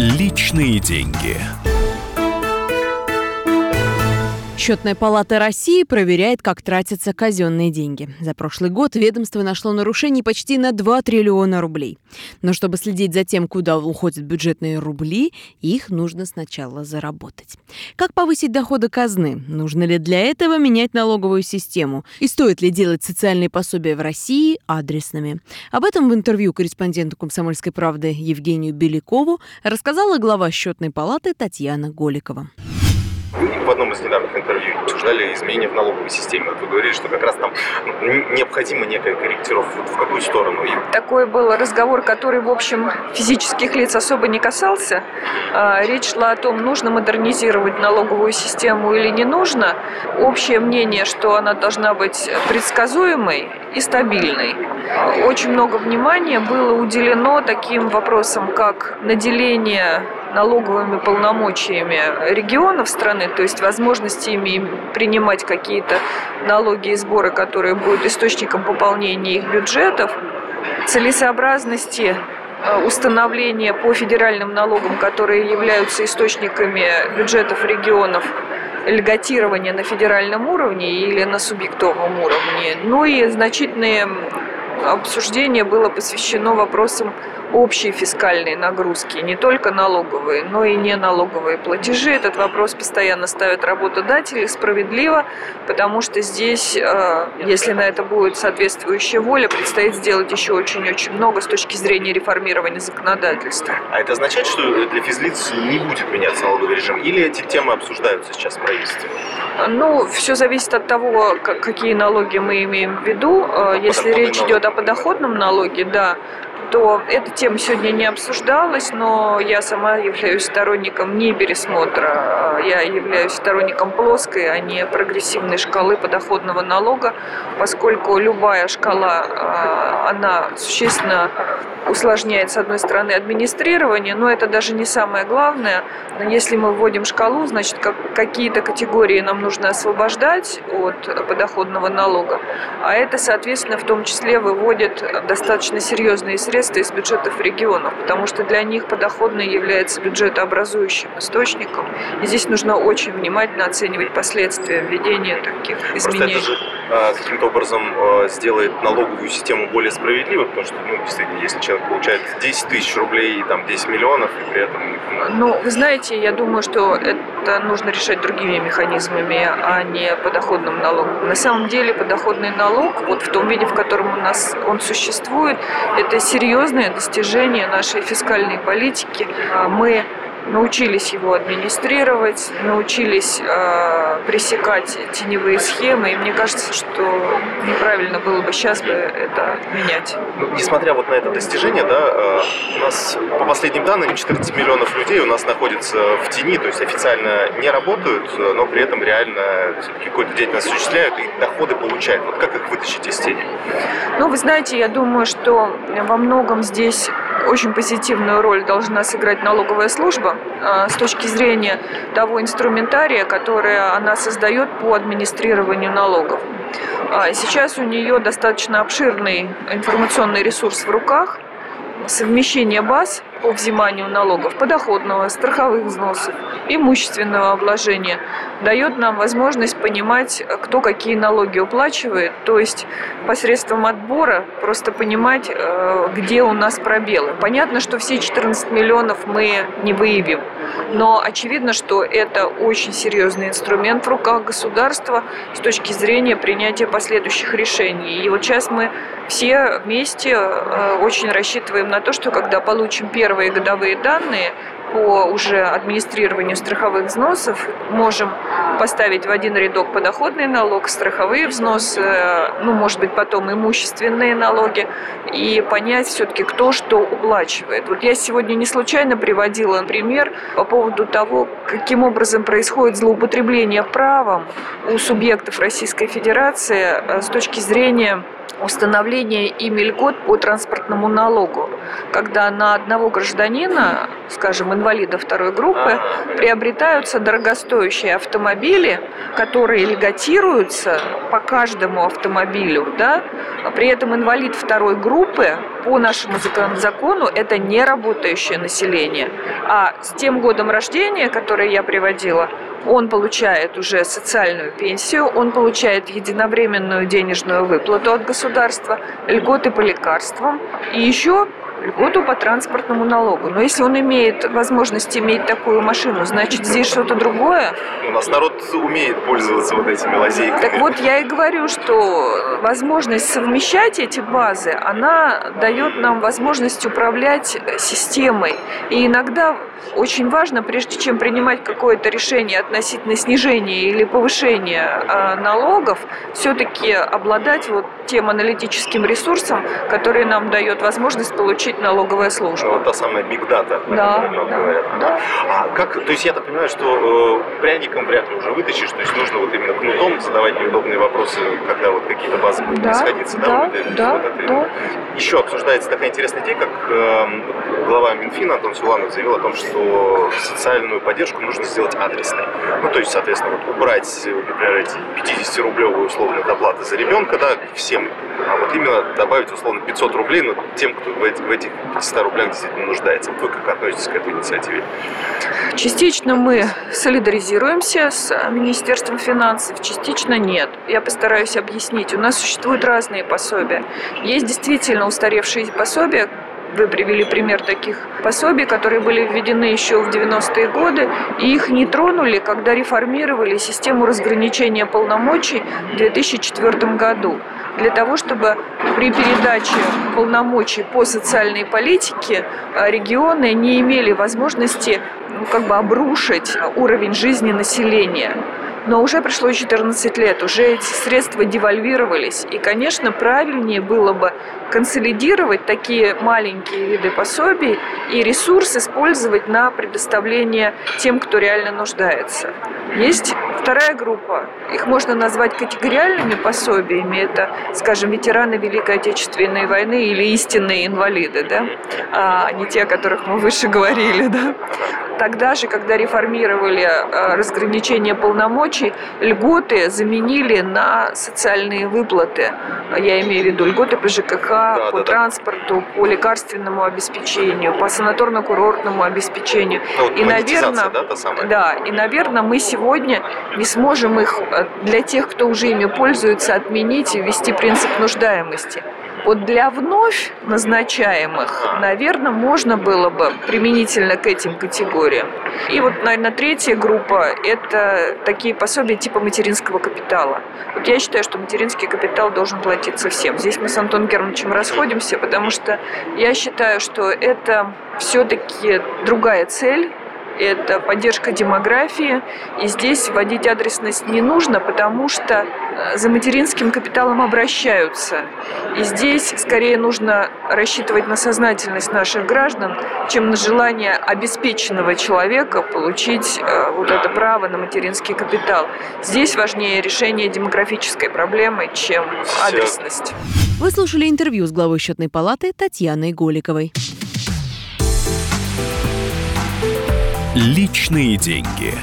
Личные деньги. Счетная палата России проверяет, как тратятся казенные деньги. За прошлый год ведомство нашло нарушений почти на 2 триллиона рублей. Но чтобы следить за тем, куда уходят бюджетные рубли, их нужно сначала заработать. Как повысить доходы казны? Нужно ли для этого менять налоговую систему? И стоит ли делать социальные пособия в России адресными? Об этом в интервью корреспонденту «Комсомольской правды» Евгению Белякову рассказала глава счетной палаты Татьяна Голикова. Вы в одном из недавних интервью обсуждали изменения в налоговой системе. Вы говорили, что как раз там необходима некая корректировка. В какую сторону? Такой был разговор, который, в общем, физических лиц особо не касался. А, речь шла о том, нужно модернизировать налоговую систему или не нужно. Общее мнение, что она должна быть предсказуемой и стабильной. Очень много внимания было уделено таким вопросам, как наделение налоговыми полномочиями регионов страны, то есть возможностями принимать какие-то налоги и сборы, которые будут источником пополнения их бюджетов, целесообразности э, установления по федеральным налогам, которые являются источниками бюджетов регионов, льготирования на федеральном уровне или на субъектовом уровне. Ну и значительные обсуждение было посвящено вопросам общей фискальной нагрузки, не только налоговые, но и не налоговые платежи. Этот вопрос постоянно ставят работодатели справедливо, потому что здесь, э, если на это будет соответствующая воля, предстоит сделать еще очень-очень много с точки зрения реформирования законодательства. А это означает, что для физлиц не будет меняться налоговый режим? Или эти темы обсуждаются сейчас в правительстве? Ну, все зависит от того, какие налоги мы имеем в виду. Э, если речь идет о подоходном налоге, да, то эта тема сегодня не обсуждалась, но я сама являюсь сторонником не пересмотра, а я являюсь сторонником плоской, а не прогрессивной шкалы подоходного налога, поскольку любая шкала, а, она существенно усложняет, с одной стороны, администрирование, но это даже не самое главное. Если мы вводим шкалу, значит, как, какие-то категории нам нужно освобождать от подоходного налога, а это, соответственно, в том числе выводит достаточно серьезные средства из бюджетов регионов, потому что для них подоходный является бюджетообразующим источником. И здесь нужно очень внимательно оценивать последствия введения таких изменений. А, каким-то образом а, сделает налоговую систему более справедливой, потому что, ну, действительно, если человек получает 10 тысяч рублей и там 10 миллионов, и при этом... Ну, вы знаете, я думаю, что это нужно решать другими механизмами, а не подоходным налогом. На самом деле подоходный налог, вот в том виде, в котором у нас он существует, это серьезное достижение нашей фискальной политики. А мы научились его администрировать, научились э, пресекать теневые схемы, и мне кажется, что неправильно было бы сейчас бы это менять. Ну, несмотря вот на это достижение, да, э, у нас по последним данным 14 миллионов людей у нас находятся в тени, то есть официально не работают, но при этом реально все-таки какую-то деятельность осуществляют и доходы получают. Вот как их вытащить из тени? Ну, вы знаете, я думаю, что во многом здесь очень позитивную роль должна сыграть налоговая служба а, с точки зрения того инструментария, который она создает по администрированию налогов. А, сейчас у нее достаточно обширный информационный ресурс в руках, совмещение баз по взиманию налогов, подоходного, страховых взносов, имущественного обложения, дает нам возможность понимать, кто какие налоги уплачивает, то есть посредством отбора просто понимать, э, где у нас пробелы. Понятно, что все 14 миллионов мы не выявим, но очевидно, что это очень серьезный инструмент в руках государства с точки зрения принятия последующих решений. И вот сейчас мы все вместе э, очень рассчитываем на то, что когда получим первые годовые данные, по уже администрированию страховых взносов можем поставить в один рядок подоходный налог, страховые взносы, ну, может быть, потом имущественные налоги, и понять все-таки, кто что уплачивает. Вот я сегодня не случайно приводила пример по поводу того, каким образом происходит злоупотребление правом у субъектов Российской Федерации э, с точки зрения установление ими льгот по транспортному налогу, когда на одного гражданина, скажем, инвалида второй группы, приобретаются дорогостоящие автомобили, которые льготируются по каждому автомобилю, да? при этом инвалид второй группы по нашему закону это не работающее население. А с тем годом рождения, который я приводила, он получает уже социальную пенсию, он получает единовременную денежную выплату от государства, льготы по лекарствам. И еще льготу по транспортному налогу. Но если он имеет возможность иметь такую машину, значит здесь что-то другое. У нас народ умеет пользоваться вот этими лазейками. Так вот я и говорю, что возможность совмещать эти базы, она дает нам возможность управлять системой. И иногда очень важно, прежде чем принимать какое-то решение относительно снижения или повышения а, налогов, все-таки обладать вот тем аналитическим ресурсом, который нам дает возможность получить получить налоговая служба. Вот та самая big data, да, да, говорят. Да. А как, то есть я так понимаю, что э, пряником вряд ли уже вытащишь, то есть нужно вот именно кнутом задавать неудобные вопросы, когда вот какие-то базы будут да, сходиться, да? Да, вот, да, вот это, да. Еще обсуждается такая интересная идея, как э, глава Минфина Антон Силанов заявил о том, что социальную поддержку нужно сделать адресной. Ну, то есть, соответственно, вот убрать, например, эти 50-рублевые условные доплаты за ребенка, да, всем, вот именно добавить условно 500 рублей, но тем, кто в, эти, в этих 500 рублях действительно нуждается. Вы как относитесь к этой инициативе? Частично мы солидаризируемся с Министерством финансов, частично нет. Я постараюсь объяснить. У нас существуют разные пособия. Есть действительно устаревшие пособия, вы привели пример таких пособий, которые были введены еще в 90-е годы, и их не тронули, когда реформировали систему разграничения полномочий в 2004 году для того, чтобы при передаче полномочий по социальной политике э, регионы не имели возможности ну, как бы обрушить уровень жизни населения. Но уже прошло 14 лет, уже эти средства девальвировались. И, конечно, правильнее было бы консолидировать такие маленькие виды пособий и ресурс использовать на предоставление тем, кто реально нуждается. Есть вторая группа. Их можно назвать категориальными пособиями. Это, скажем, ветераны Великой Отечественной войны или истинные инвалиды, да? а не те, о которых мы выше говорили. Да? Тогда же, когда реформировали э, разграничение полномочий, льготы заменили на социальные выплаты. Я имею в виду льготы по ЖКХ, да, по да, транспорту, по лекарственному обеспечению, по санаторно-курортному обеспечению. Ну, и, наверное, да, да, и, наверное, мы сегодня не сможем их э, для тех, кто уже ими пользуется, отменить и ввести принцип нуждаемости. Вот для вновь назначаемых, наверное, можно было бы применительно к этим категориям. И вот, наверное, третья группа – это такие пособия типа материнского капитала. Вот я считаю, что материнский капитал должен платиться всем. Здесь мы с Антоном Германовичем расходимся, потому что я считаю, что это все-таки другая цель, это поддержка демографии. И здесь вводить адресность не нужно, потому что э, за материнским капиталом обращаются. И здесь скорее нужно рассчитывать на сознательность наших граждан, чем на желание обеспеченного человека получить э, вот это право на материнский капитал. Здесь важнее решение демографической проблемы, чем адресность. Вы слушали интервью с главой счетной палаты Татьяной Голиковой. Личные деньги.